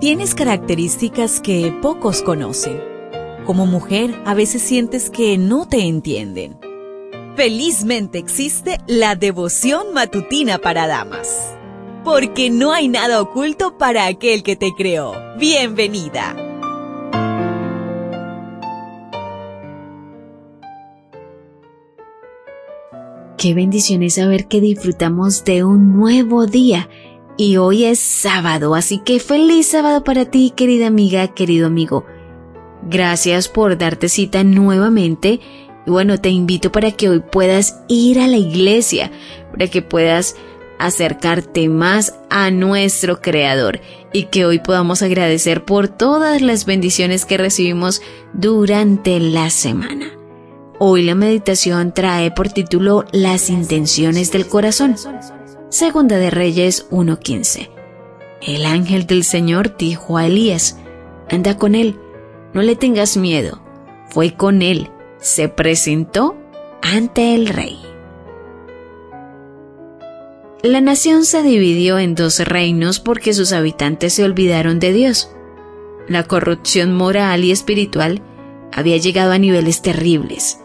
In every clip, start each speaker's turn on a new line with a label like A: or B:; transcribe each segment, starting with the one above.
A: Tienes características que pocos conocen. Como mujer, a veces sientes que no te entienden. Felizmente existe la devoción matutina para damas. Porque no hay nada oculto para aquel que te creó. Bienvenida.
B: Qué bendición es saber que disfrutamos de un nuevo día y hoy es sábado, así que feliz sábado para ti, querida amiga, querido amigo. Gracias por darte cita nuevamente. Y bueno, te invito para que hoy puedas ir a la iglesia, para que puedas acercarte más a nuestro Creador y que hoy podamos agradecer por todas las bendiciones que recibimos durante la semana. Hoy la meditación trae por título Las intenciones del corazón. Segunda de Reyes 1.15. El ángel del Señor dijo a Elías, anda con él, no le tengas miedo. Fue con él, se presentó ante el rey. La nación se dividió en dos reinos porque sus habitantes se olvidaron de Dios. La corrupción moral y espiritual había llegado a niveles terribles.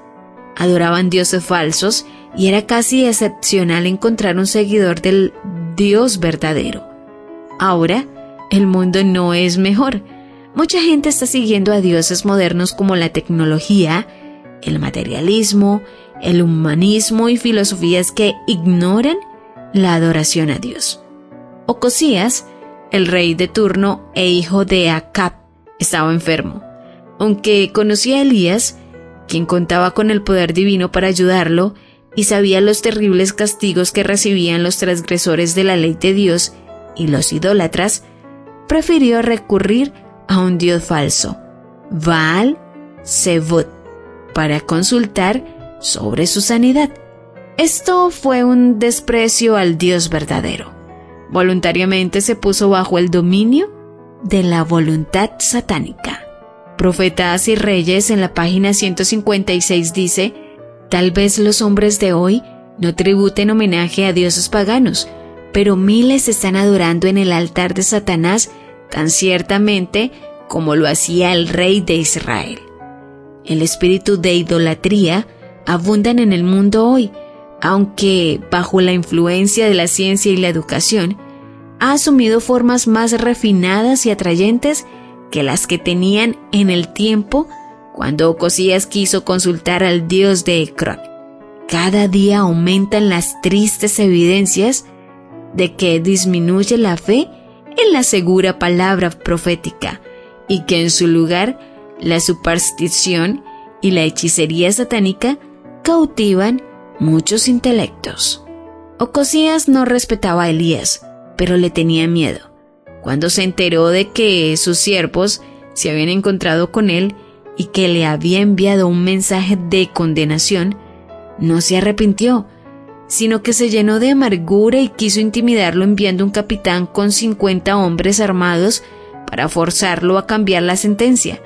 B: Adoraban dioses falsos y era casi excepcional encontrar un seguidor del Dios verdadero. Ahora, el mundo no es mejor. Mucha gente está siguiendo a dioses modernos como la tecnología, el materialismo, el humanismo y filosofías que ignoran la adoración a Dios. Ocosías, el rey de turno e hijo de Acab, estaba enfermo. Aunque conocía a Elías, quien contaba con el poder divino para ayudarlo, y sabía los terribles castigos que recibían los transgresores de la ley de Dios y los idólatras, prefirió recurrir a un dios falso, Baal Zebut, para consultar sobre su sanidad. Esto fue un desprecio al Dios verdadero. Voluntariamente se puso bajo el dominio de la voluntad satánica. Profetas y Reyes en la página 156 dice, Tal vez los hombres de hoy no tributen homenaje a dioses paganos, pero miles están adorando en el altar de Satanás tan ciertamente como lo hacía el rey de Israel. El espíritu de idolatría abundan en el mundo hoy, aunque bajo la influencia de la ciencia y la educación, ha asumido formas más refinadas y atrayentes que las que tenían en el tiempo cuando Ocosías quiso consultar al dios de Ekron. Cada día aumentan las tristes evidencias de que disminuye la fe en la segura palabra profética y que en su lugar la superstición y la hechicería satánica cautivan muchos intelectos. Ocosías no respetaba a Elías, pero le tenía miedo. Cuando se enteró de que sus siervos se habían encontrado con él y que le había enviado un mensaje de condenación, no se arrepintió, sino que se llenó de amargura y quiso intimidarlo enviando un capitán con 50 hombres armados para forzarlo a cambiar la sentencia,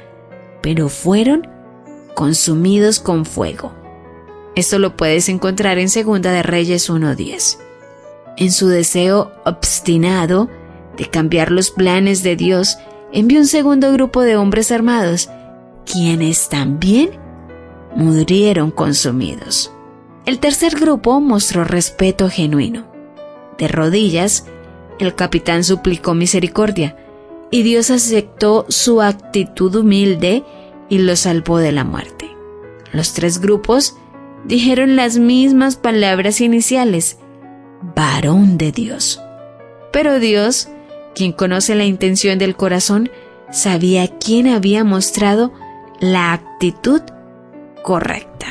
B: pero fueron consumidos con fuego. Esto lo puedes encontrar en Segunda de Reyes 1.10. En su deseo obstinado de cambiar los planes de Dios, envió un segundo grupo de hombres armados quienes también murieron consumidos. El tercer grupo mostró respeto genuino. De rodillas, el capitán suplicó misericordia, y Dios aceptó su actitud humilde y lo salvó de la muerte. Los tres grupos dijeron las mismas palabras iniciales, varón de Dios. Pero Dios, quien conoce la intención del corazón, sabía quién había mostrado la actitud correcta.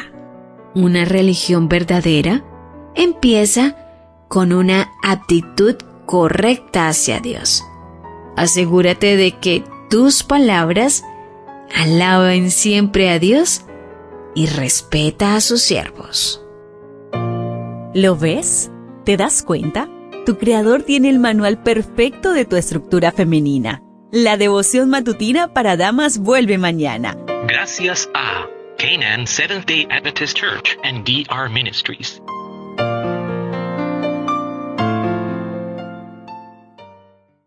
B: Una religión verdadera empieza con una actitud correcta hacia Dios. Asegúrate de que tus palabras alaben siempre a Dios y respeta a sus siervos.
A: ¿Lo ves? ¿Te das cuenta? Tu creador tiene el manual perfecto de tu estructura femenina. La devoción matutina para damas vuelve mañana.
C: Gracias a Canaan Seventh day Adventist Church and DR Ministries.